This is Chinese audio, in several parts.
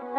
心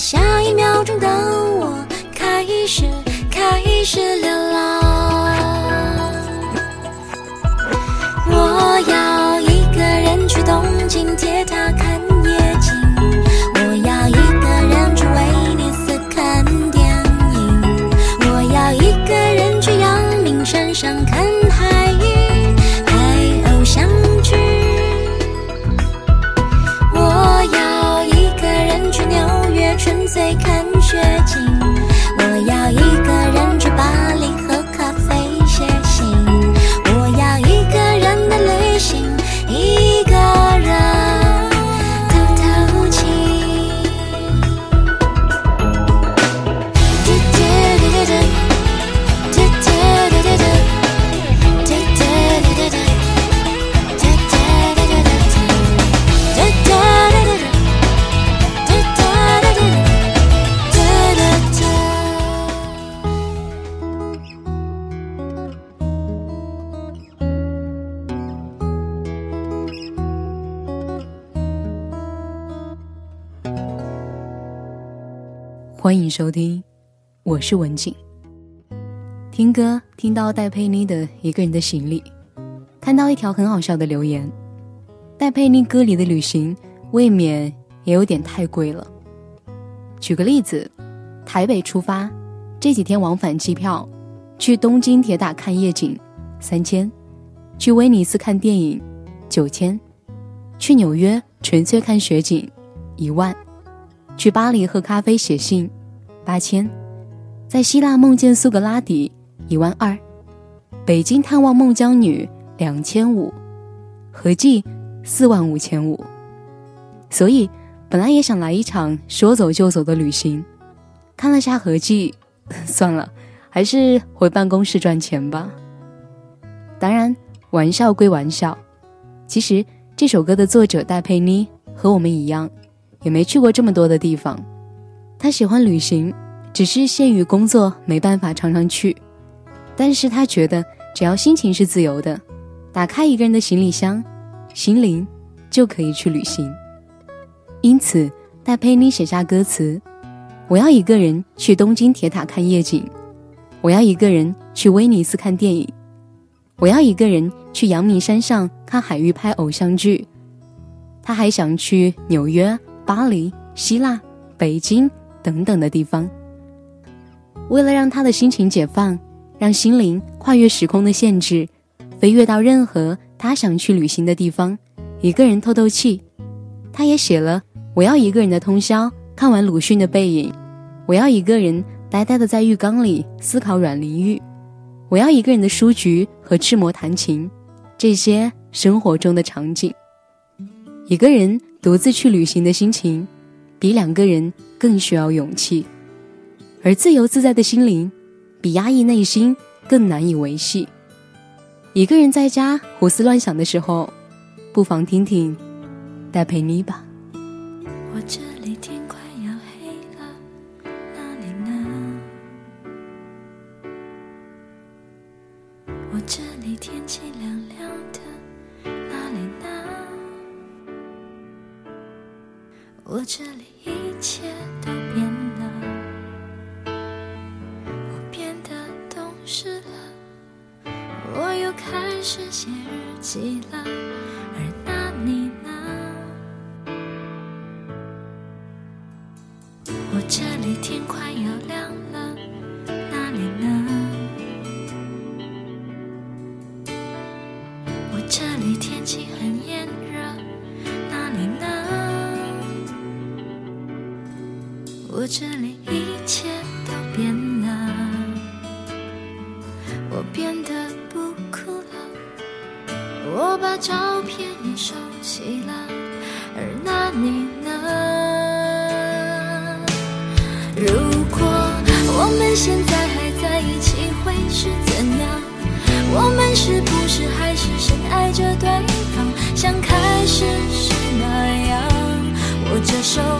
下一秒钟的我开始。欢迎收听，我是文静。听歌听到戴佩妮的《一个人的行李》，看到一条很好笑的留言：戴佩妮歌里的旅行未免也有点太贵了。举个例子，台北出发，这几天往返机票，去东京铁塔看夜景三千，去威尼斯看电影九千，去纽约纯粹看雪景一万。去巴黎喝咖啡写信，八千；在希腊梦见苏格拉底，一万二；北京探望孟姜女，两千五，合计四万五千五。所以本来也想来一场说走就走的旅行，看了下合计，算了，还是回办公室赚钱吧。当然，玩笑归玩笑，其实这首歌的作者戴佩妮和我们一样。也没去过这么多的地方，他喜欢旅行，只是限于工作没办法常常去。但是他觉得只要心情是自由的，打开一个人的行李箱，心灵就可以去旅行。因此，戴佩妮写下歌词：“我要一个人去东京铁塔看夜景，我要一个人去威尼斯看电影，我要一个人去阳明山上看海域拍偶像剧。”他还想去纽约。巴黎、希腊、北京等等的地方，为了让他的心情解放，让心灵跨越时空的限制，飞跃到任何他想去旅行的地方，一个人透透气。他也写了：“我要一个人的通宵，看完鲁迅的《背影》；我要一个人呆呆的在浴缸里思考阮玲玉；我要一个人的书局和赤魔弹琴。”这些生活中的场景，一个人。独自去旅行的心情，比两个人更需要勇气；而自由自在的心灵，比压抑内心更难以维系。一个人在家胡思乱想的时候，不妨听听戴佩妮吧。我真天气很炎热那里呢我这里一这首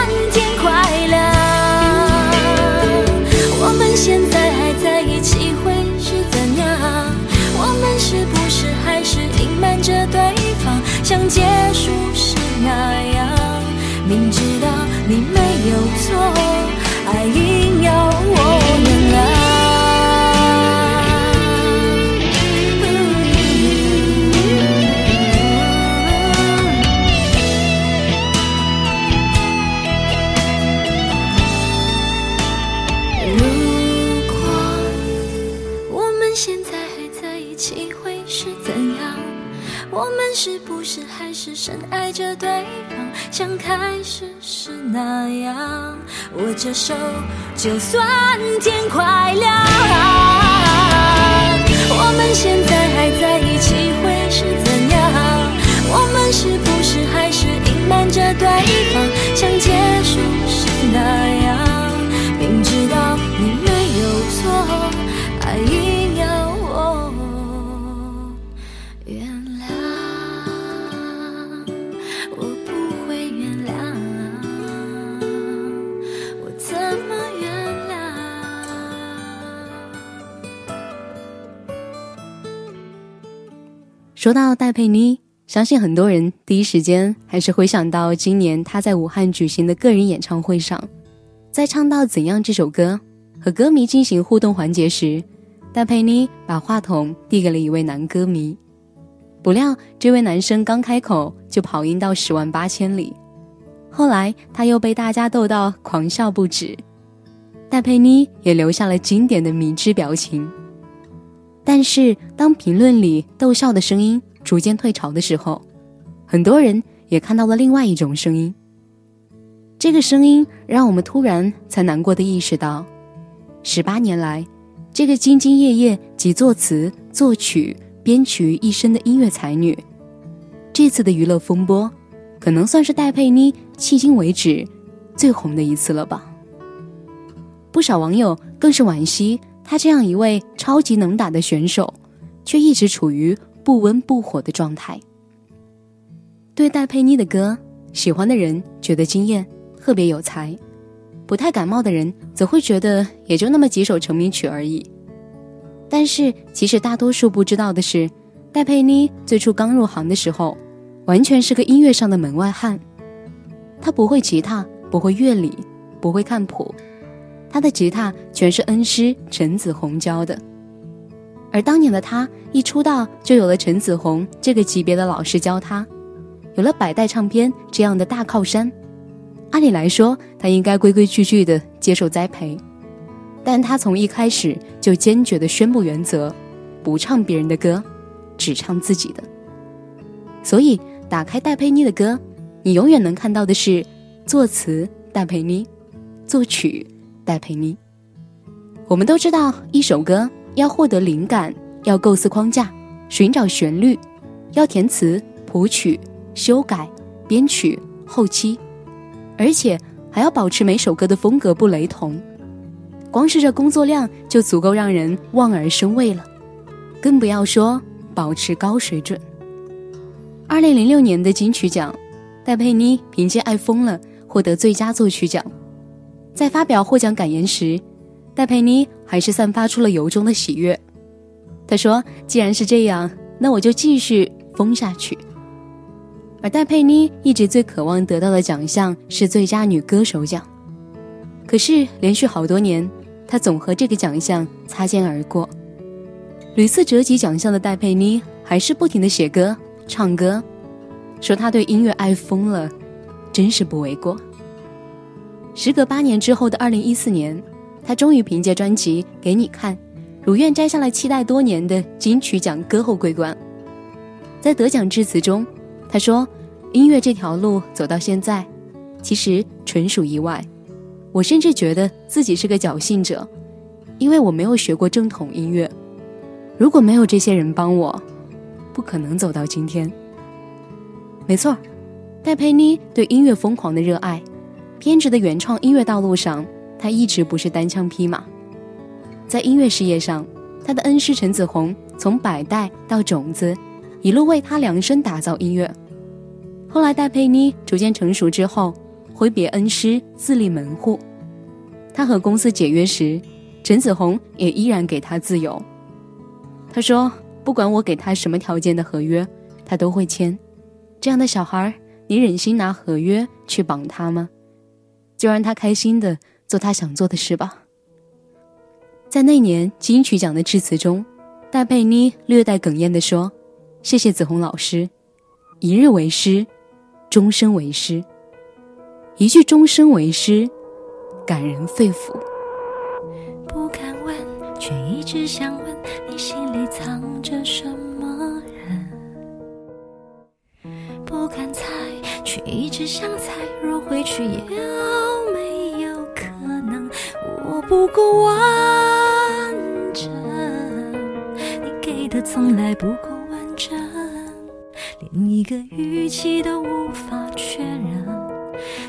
你没像开始时那样？握着手，就算天快亮。我们现在还在一起，会是怎样？我们是不是还是隐瞒着对方，像说到戴佩妮，相信很多人第一时间还是回想到今年她在武汉举行的个人演唱会上，在唱到《怎样》这首歌和歌迷进行互动环节时，戴佩妮把话筒递给了一位男歌迷，不料这位男生刚开口就跑音到十万八千里，后来他又被大家逗到狂笑不止，戴佩妮也留下了经典的迷之表情。但是，当评论里逗笑的声音逐渐退潮的时候，很多人也看到了另外一种声音。这个声音让我们突然才难过的意识到，十八年来，这个兢兢业业集作词、作曲、编曲于一身的音乐才女，这次的娱乐风波，可能算是戴佩妮迄今为止最红的一次了吧。不少网友更是惋惜。他这样一位超级能打的选手，却一直处于不温不火的状态。对戴佩妮的歌，喜欢的人觉得惊艳，特别有才；不太感冒的人则会觉得也就那么几首成名曲而已。但是，其实大多数不知道的是，戴佩妮最初刚入行的时候，完全是个音乐上的门外汉。她不会吉他，不会乐理，不会看谱。他的吉他全是恩师陈子红教的，而当年的他一出道就有了陈子红这个级别的老师教他，有了百代唱片这样的大靠山。按理来说，他应该规规矩矩的接受栽培，但他从一开始就坚决的宣布原则：不唱别人的歌，只唱自己的。所以打开戴佩妮的歌，你永远能看到的是作词戴佩妮，作曲戴佩妮。我们都知道，一首歌要获得灵感，要构思框架，寻找旋律，要填词、谱曲、修改、编曲、后期，而且还要保持每首歌的风格不雷同。光是这工作量就足够让人望而生畏了，更不要说保持高水准。二零零六年的金曲奖，戴佩妮凭借《爱疯了》获得最佳作曲奖。在发表获奖感言时，戴佩妮还是散发出了由衷的喜悦。她说：“既然是这样，那我就继续疯下去。”而戴佩妮一直最渴望得到的奖项是最佳女歌手奖，可是连续好多年。他总和这个奖项擦肩而过，屡次折戟奖项的戴佩妮还是不停的写歌、唱歌，说她对音乐爱疯了，真是不为过。时隔八年之后的二零一四年，他终于凭借专辑《给你看》，如愿摘下了期待多年的金曲奖歌后桂冠。在得奖致辞中，他说：“音乐这条路走到现在，其实纯属意外。”我甚至觉得自己是个侥幸者，因为我没有学过正统音乐。如果没有这些人帮我，不可能走到今天。没错，戴佩妮对音乐疯狂的热爱，偏执的原创音乐道路上，他一直不是单枪匹马。在音乐事业上，他的恩师陈子红从百代到种子，一路为他量身打造音乐。后来戴佩妮逐渐成熟之后。挥别恩师，自立门户。他和公司解约时，陈子红也依然给他自由。他说：“不管我给他什么条件的合约，他都会签。这样的小孩，你忍心拿合约去绑他吗？就让他开心的做他想做的事吧。”在那年金曲奖的致辞中，戴佩妮略带哽咽地说：“谢谢子红老师，一日为师，终身为师。”一句“终身为师”，感人肺腑。不敢问，却一直想问你心里藏着什么人。不敢猜，却一直想猜，若回去有没有可能，我不够完整。你给的从来不够完整，连一个语气都无法确认。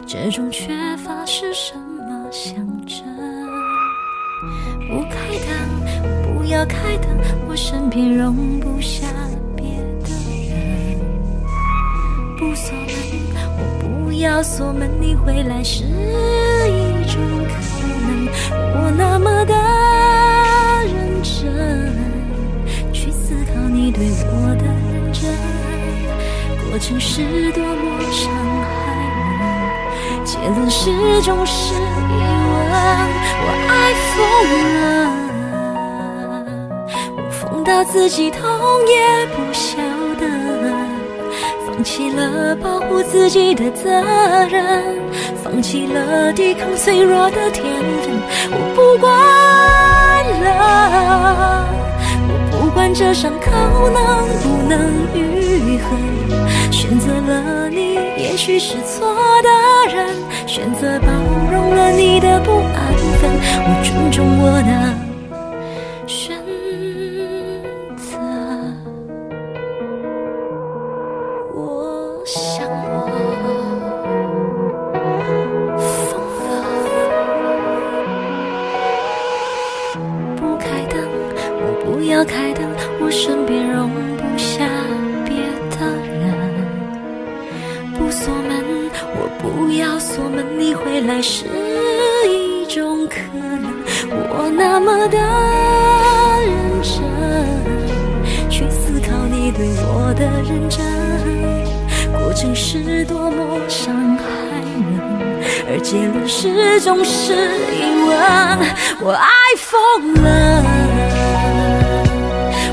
这种缺乏是什么象征？不开灯，不要开灯，我身边容不下别的人。不锁门，我不要锁门，你回来是一种可。我那么的认真，去思考你对我的认真，过程是多么伤害。结论始终是疑问，我爱疯了，我疯到自己痛也不想，放弃了保护自己的责任，放弃了抵抗脆弱的天分，我不管了，我不管这伤口能不能愈合，选择了你，也许是错的人。选择包容了你的不安分，我尊重我的总是疑问我爱疯了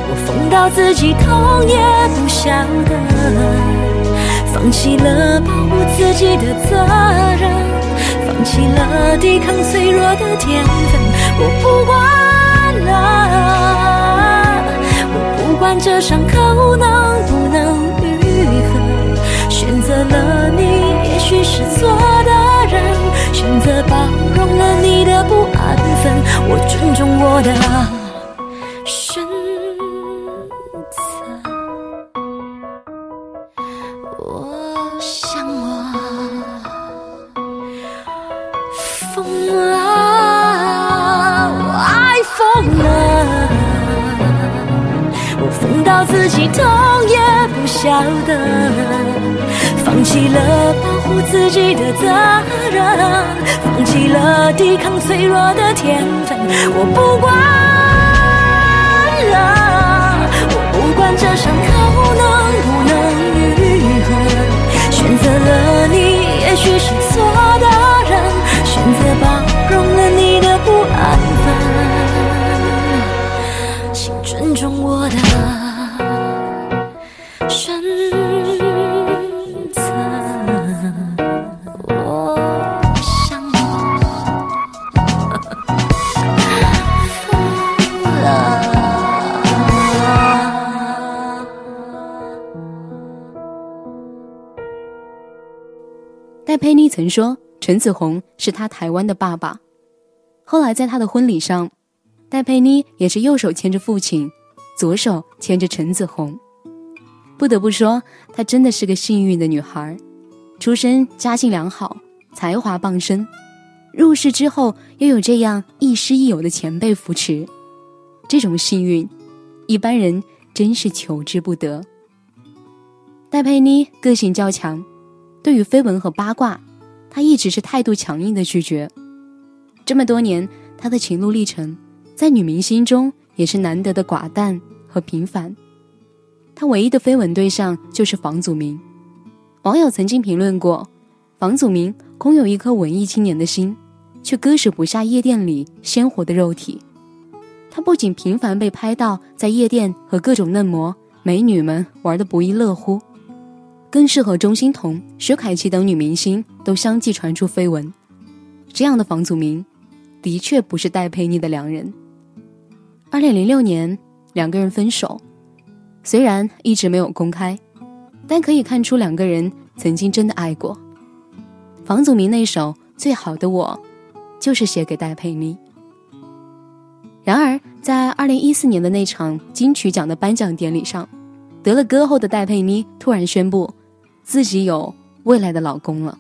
我疯到自己痛也不晓得放弃了保护自己的责任放弃了抵抗脆弱的天分。我不管了我不管这伤口能不能愈合选择了你也许是错的。选择包容了你的不安分，我尊重我的选择。我想我疯了，我爱疯了，我疯到自己痛也不晓得。放弃了保护自己的责任，放弃了抵抗脆弱的天分，我不管了，我不管这伤口能不能愈合，选择了你，也许是错的人，选择包容了你的不安。戴佩妮曾说，陈子红是她台湾的爸爸。后来在她的婚礼上，戴佩妮也是右手牵着父亲，左手牵着陈子红。不得不说，她真的是个幸运的女孩，出身家境良好，才华傍身，入世之后又有这样亦师亦友的前辈扶持，这种幸运，一般人真是求之不得。戴佩妮个性较强。对于绯闻和八卦，他一直是态度强硬的拒绝。这么多年，他的情路历程，在女明星中也是难得的寡淡和平凡。他唯一的绯闻对象就是房祖名。网友曾经评论过，房祖名空有一颗文艺青年的心，却割舍不下夜店里鲜活的肉体。他不仅频繁被拍到在夜店和各种嫩模美女们玩得不亦乐乎。更是和钟欣桐、薛凯琪等女明星都相继传出绯闻。这样的房祖名，的确不是戴佩妮的良人。二零零六年，两个人分手，虽然一直没有公开，但可以看出两个人曾经真的爱过。房祖名那首《最好的我》，就是写给戴佩妮。然而，在二零一四年的那场金曲奖的颁奖典礼上，得了歌后的戴佩妮突然宣布。自己有未来的老公了。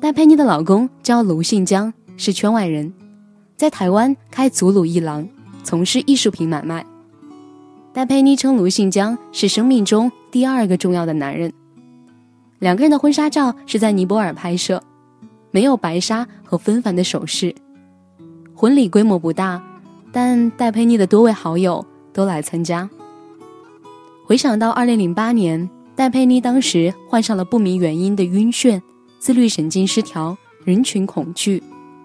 戴佩妮的老公叫卢信江，是圈外人，在台湾开祖鲁一郎，从事艺术品买卖。戴佩妮称卢信江是生命中第二个重要的男人。两个人的婚纱照是在尼泊尔拍摄，没有白纱和纷繁的首饰。婚礼规模不大，但戴佩妮的多位好友都来参加。回想到二零零八年。戴佩妮当时患上了不明原因的晕眩、自律神经失调、人群恐惧、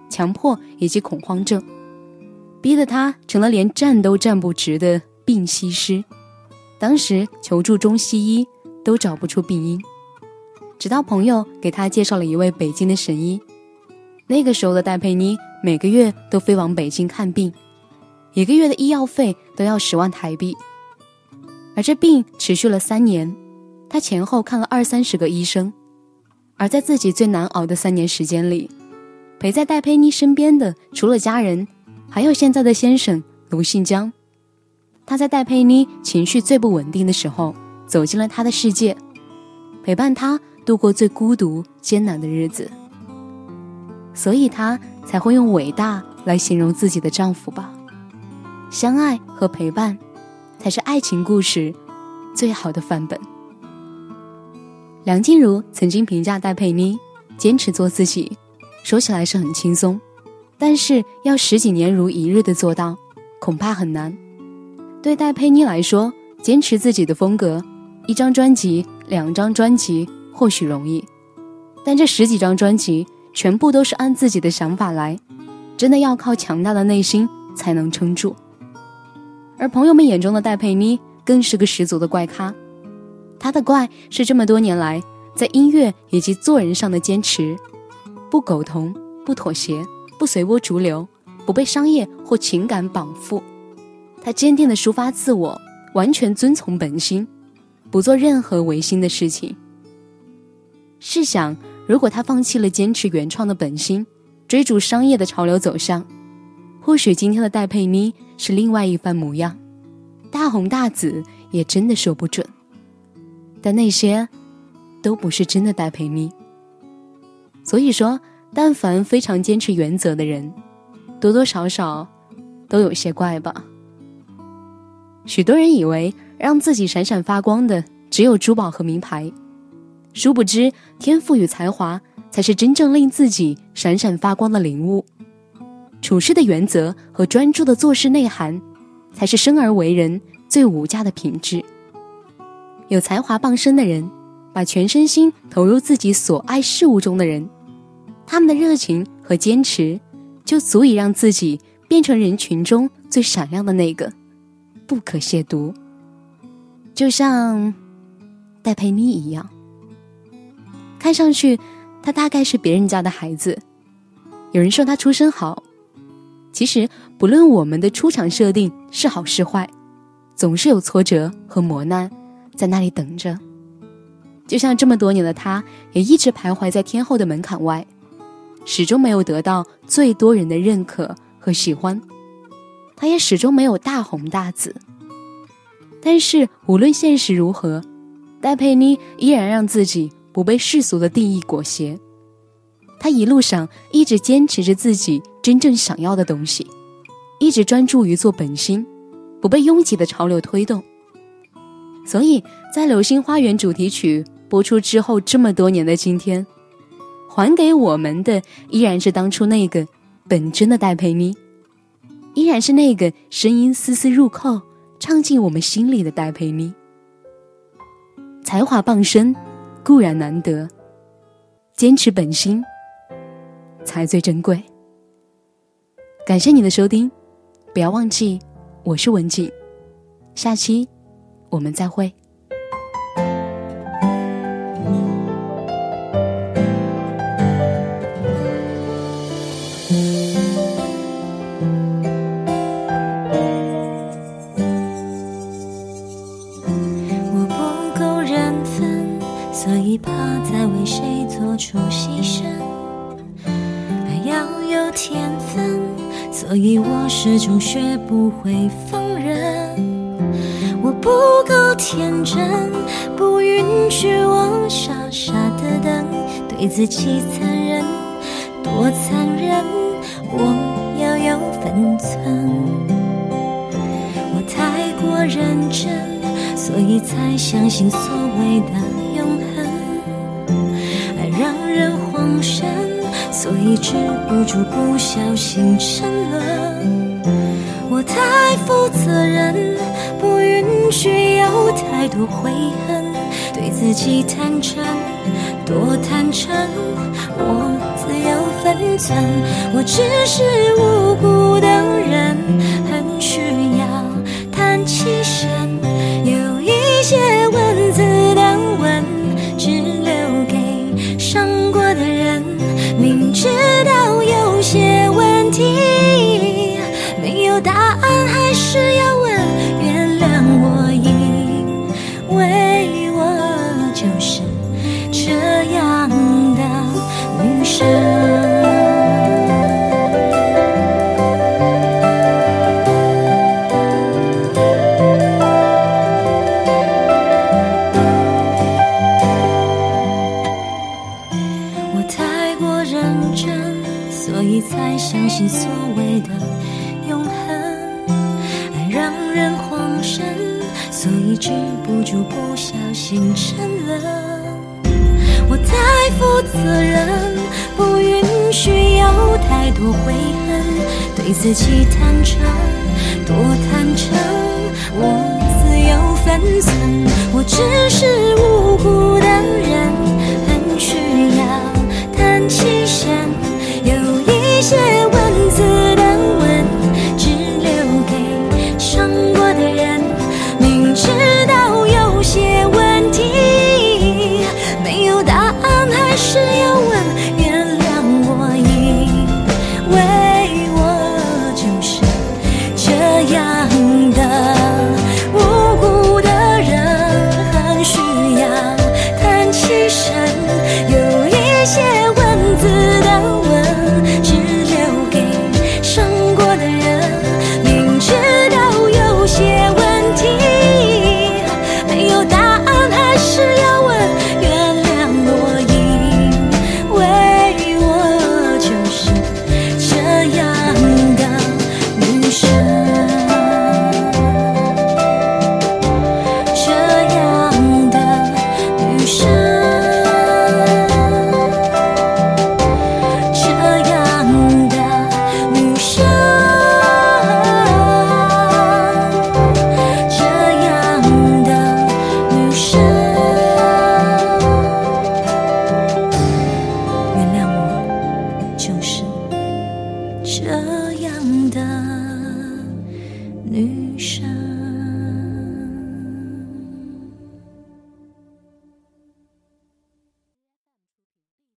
强迫以及恐慌症，逼得她成了连站都站不直的病西施。当时求助中西医都找不出病因，直到朋友给她介绍了一位北京的神医。那个时候的戴佩妮每个月都飞往北京看病，一个月的医药费都要十万台币，而这病持续了三年。他前后看了二三十个医生，而在自己最难熬的三年时间里，陪在戴佩妮身边的除了家人，还有现在的先生卢信江。他在戴佩妮情绪最不稳定的时候，走进了她的世界，陪伴她度过最孤独艰难的日子。所以，她才会用伟大来形容自己的丈夫吧。相爱和陪伴，才是爱情故事最好的范本。梁静茹曾经评价戴佩妮：“坚持做自己，说起来是很轻松，但是要十几年如一日的做到，恐怕很难。”对戴佩妮来说，坚持自己的风格，一张专辑、两张专辑或许容易，但这十几张专辑全部都是按自己的想法来，真的要靠强大的内心才能撑住。而朋友们眼中的戴佩妮，更是个十足的怪咖。他的怪是这么多年来在音乐以及做人上的坚持，不苟同，不妥协，不随波逐流，不被商业或情感绑缚。他坚定的抒发自我，完全遵从本心，不做任何违心的事情。试想，如果他放弃了坚持原创的本心，追逐商业的潮流走向，或许今天的戴佩妮是另外一番模样，大红大紫也真的说不准。但那些都不是真的戴佩妮。所以说，但凡非常坚持原则的人，多多少少都有些怪吧。许多人以为让自己闪闪发光的只有珠宝和名牌，殊不知天赋与才华才是真正令自己闪闪发光的领悟。处事的原则和专注的做事内涵，才是生而为人最无价的品质。有才华傍身的人，把全身心投入自己所爱事物中的人，他们的热情和坚持，就足以让自己变成人群中最闪亮的那个。不可亵渎，就像戴佩妮一样。看上去，她大概是别人家的孩子。有人说她出身好，其实不论我们的出场设定是好是坏，总是有挫折和磨难在那里等着。就像这么多年的她，也一直徘徊在天后的门槛外，始终没有得到最多人的认可和喜欢。他也始终没有大红大紫，但是无论现实如何，戴佩妮依然让自己不被世俗的定义裹挟。他一路上一直坚持着自己真正想要的东西，一直专注于做本心，不被拥挤的潮流推动。所以在《流星花园》主题曲播出之后这么多年的今天，还给我们的依然是当初那个本真的戴佩妮。依然是那个声音丝丝入扣、唱进我们心里的戴佩妮。才华傍身固然难得，坚持本心才最珍贵。感谢你的收听，不要忘记我是文静，下期我们再会。对自己残忍，多残忍，我要有分寸。我太过认真，所以才相信所谓的永恒，爱让人慌神。所以止不住，不小心沉沦。我太负责任，不允许有太多悔恨。对自己坦诚，多坦诚，我自有分寸。我只是无辜的人，很需要叹气声。自己坦诚，多坦诚，